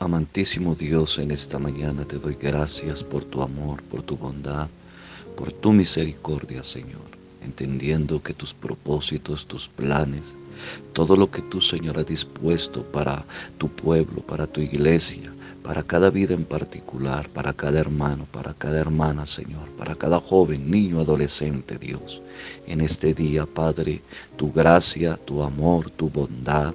Amantísimo Dios, en esta mañana te doy gracias por tu amor, por tu bondad, por tu misericordia, Señor, entendiendo que tus propósitos, tus planes, todo lo que tú, Señor, has dispuesto para tu pueblo, para tu iglesia, para cada vida en particular, para cada hermano, para cada hermana, Señor, para cada joven, niño, adolescente, Dios. En este día, Padre, tu gracia, tu amor, tu bondad,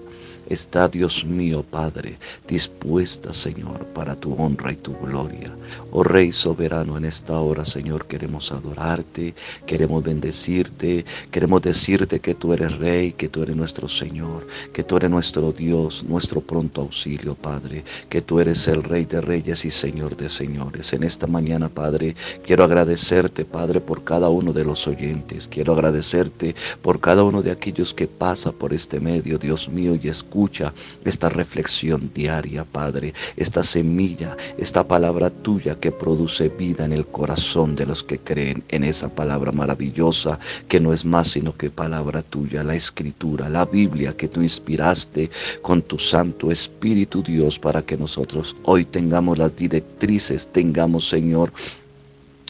está, Dios mío, Padre, dispuesta, Señor, para tu honra y tu gloria. Oh Rey soberano, en esta hora, Señor, queremos adorarte, queremos bendecirte, queremos decirte que tú eres Rey, que tú eres nuestro Señor, que tú eres nuestro Dios, nuestro pronto auxilio, Padre, que tú eres el Rey de Reyes y Señor de Señores. En esta mañana, Padre, quiero agradecerte, Padre, por cada uno de los oyentes. Quiero agradecerte por cada uno de aquellos que pasa por este medio, Dios mío, y escucha escucha esta reflexión diaria, Padre, esta semilla, esta palabra tuya que produce vida en el corazón de los que creen en esa palabra maravillosa que no es más sino que palabra tuya, la escritura, la Biblia que tú inspiraste con tu Santo Espíritu Dios para que nosotros hoy tengamos las directrices, tengamos Señor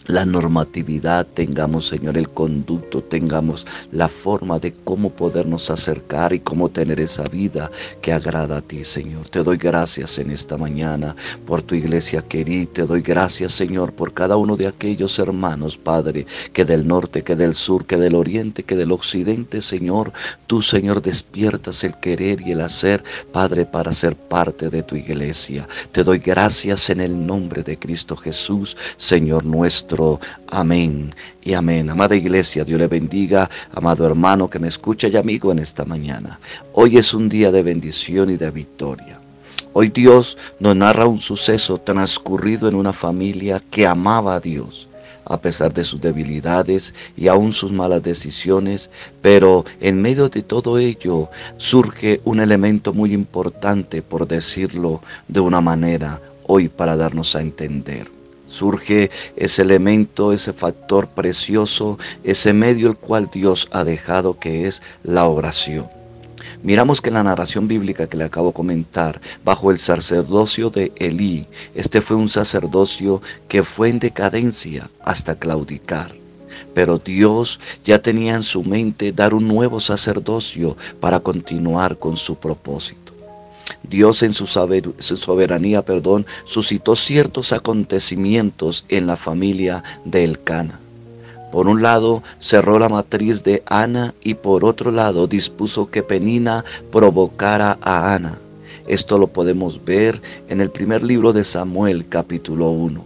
la normatividad, tengamos, Señor, el conducto, tengamos la forma de cómo podernos acercar y cómo tener esa vida que agrada a ti, Señor. Te doy gracias en esta mañana por tu iglesia querida. Te doy gracias, Señor, por cada uno de aquellos hermanos, Padre, que del norte, que del sur, que del oriente, que del occidente, Señor, tú, Señor, despiertas el querer y el hacer, Padre, para ser parte de tu iglesia. Te doy gracias en el nombre de Cristo Jesús, Señor nuestro amén y amén. Amada iglesia, Dios le bendiga, amado hermano que me escucha y amigo en esta mañana. Hoy es un día de bendición y de victoria. Hoy Dios nos narra un suceso transcurrido en una familia que amaba a Dios a pesar de sus debilidades y aún sus malas decisiones, pero en medio de todo ello surge un elemento muy importante, por decirlo de una manera, hoy para darnos a entender surge ese elemento, ese factor precioso, ese medio el cual Dios ha dejado que es la oración. Miramos que la narración bíblica que le acabo de comentar, bajo el sacerdocio de Elí, este fue un sacerdocio que fue en decadencia hasta claudicar. Pero Dios ya tenía en su mente dar un nuevo sacerdocio para continuar con su propósito. Dios en su, soberanía, perdón, suscitó ciertos acontecimientos en la familia de Elcana. Por un lado, cerró la matriz de Ana y por otro lado dispuso que Penina provocara a Ana. Esto lo podemos ver en el primer libro de Samuel, capítulo 1.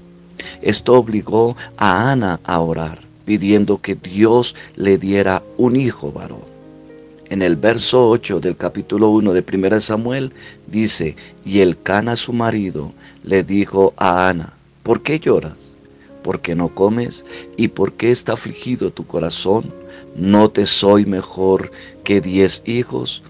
Esto obligó a Ana a orar, pidiendo que Dios le diera un hijo varón en el verso 8 del capítulo 1 de 1 Samuel dice, y el Cana su marido le dijo a Ana, ¿por qué lloras? ¿Por qué no comes? ¿Y por qué está afligido tu corazón? ¿No te soy mejor que diez hijos?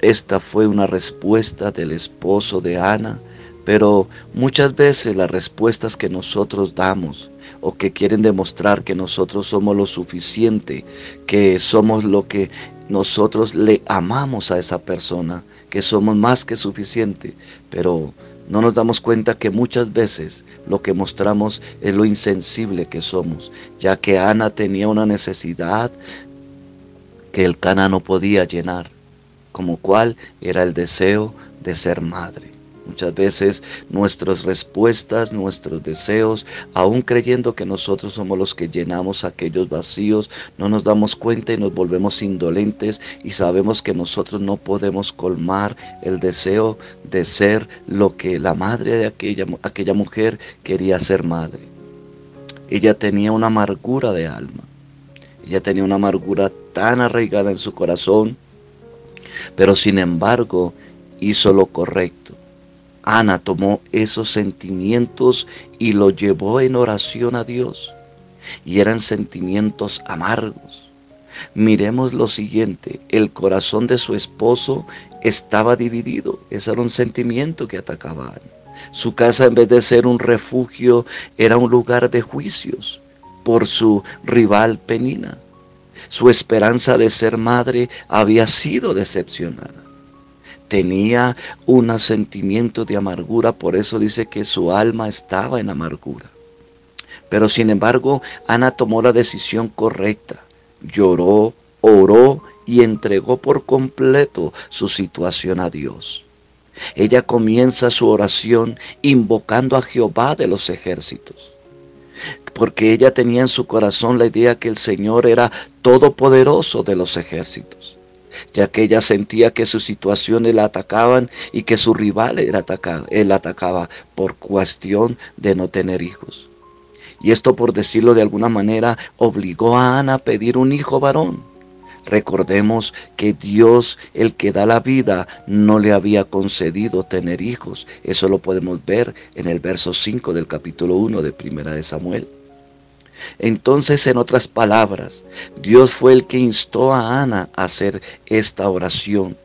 Esta fue una respuesta del esposo de Ana, pero muchas veces las respuestas que nosotros damos o que quieren demostrar que nosotros somos lo suficiente, que somos lo que nosotros le amamos a esa persona, que somos más que suficiente, pero no nos damos cuenta que muchas veces lo que mostramos es lo insensible que somos, ya que Ana tenía una necesidad que el Cana no podía llenar, como cual era el deseo de ser madre. Muchas veces nuestras respuestas, nuestros deseos, aún creyendo que nosotros somos los que llenamos aquellos vacíos, no nos damos cuenta y nos volvemos indolentes y sabemos que nosotros no podemos colmar el deseo de ser lo que la madre de aquella, aquella mujer quería ser madre. Ella tenía una amargura de alma. Ella tenía una amargura tan arraigada en su corazón, pero sin embargo hizo lo correcto Ana tomó esos sentimientos y los llevó en oración a Dios. Y eran sentimientos amargos. Miremos lo siguiente, el corazón de su esposo estaba dividido. Ese era un sentimiento que atacaba a. Su casa en vez de ser un refugio era un lugar de juicios por su rival Penina. Su esperanza de ser madre había sido decepcionada tenía un sentimiento de amargura, por eso dice que su alma estaba en amargura. Pero sin embargo, Ana tomó la decisión correcta. Lloró, oró y entregó por completo su situación a Dios. Ella comienza su oración invocando a Jehová de los ejércitos, porque ella tenía en su corazón la idea que el Señor era todopoderoso de los ejércitos ya que ella sentía que sus situaciones la atacaban y que su rival era atacado, él atacaba por cuestión de no tener hijos. Y esto, por decirlo de alguna manera, obligó a Ana a pedir un hijo varón. Recordemos que Dios, el que da la vida, no le había concedido tener hijos. Eso lo podemos ver en el verso 5 del capítulo 1 de Primera de Samuel. Entonces, en otras palabras, Dios fue el que instó a Ana a hacer esta oración.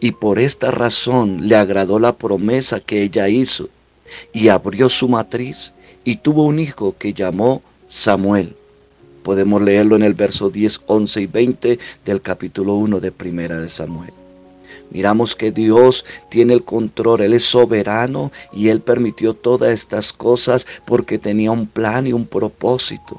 Y por esta razón le agradó la promesa que ella hizo y abrió su matriz y tuvo un hijo que llamó Samuel. Podemos leerlo en el verso 10, 11 y 20 del capítulo 1 de Primera de Samuel. Miramos que Dios tiene el control, Él es soberano y Él permitió todas estas cosas porque tenía un plan y un propósito.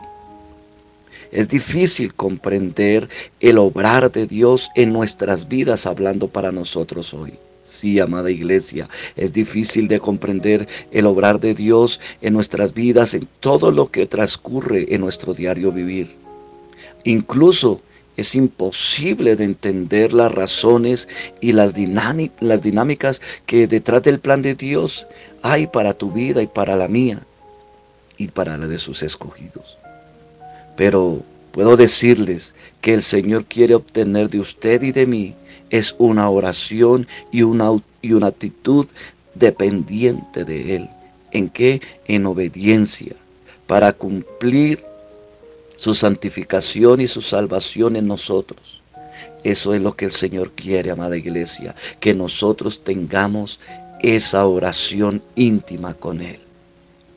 Es difícil comprender el obrar de Dios en nuestras vidas hablando para nosotros hoy. Sí, amada iglesia, es difícil de comprender el obrar de Dios en nuestras vidas, en todo lo que transcurre en nuestro diario vivir. Incluso es imposible de entender las razones y las, dinámicas que detrás del plan de Dios hay para tu vida y para la mía y para la de sus escogidos. Pero puedo decirles que el Señor quiere obtener de usted y de mí es una oración y una, y una actitud dependiente de Él. ¿En qué? En obediencia, para cumplir su santificación y su salvación en nosotros. Eso es lo que el Señor quiere, amada iglesia, que nosotros tengamos esa oración íntima con Él.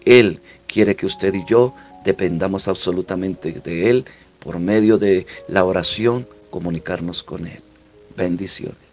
Él quiere que usted y yo dependamos absolutamente de Él por medio de la oración, comunicarnos con Él. Bendiciones.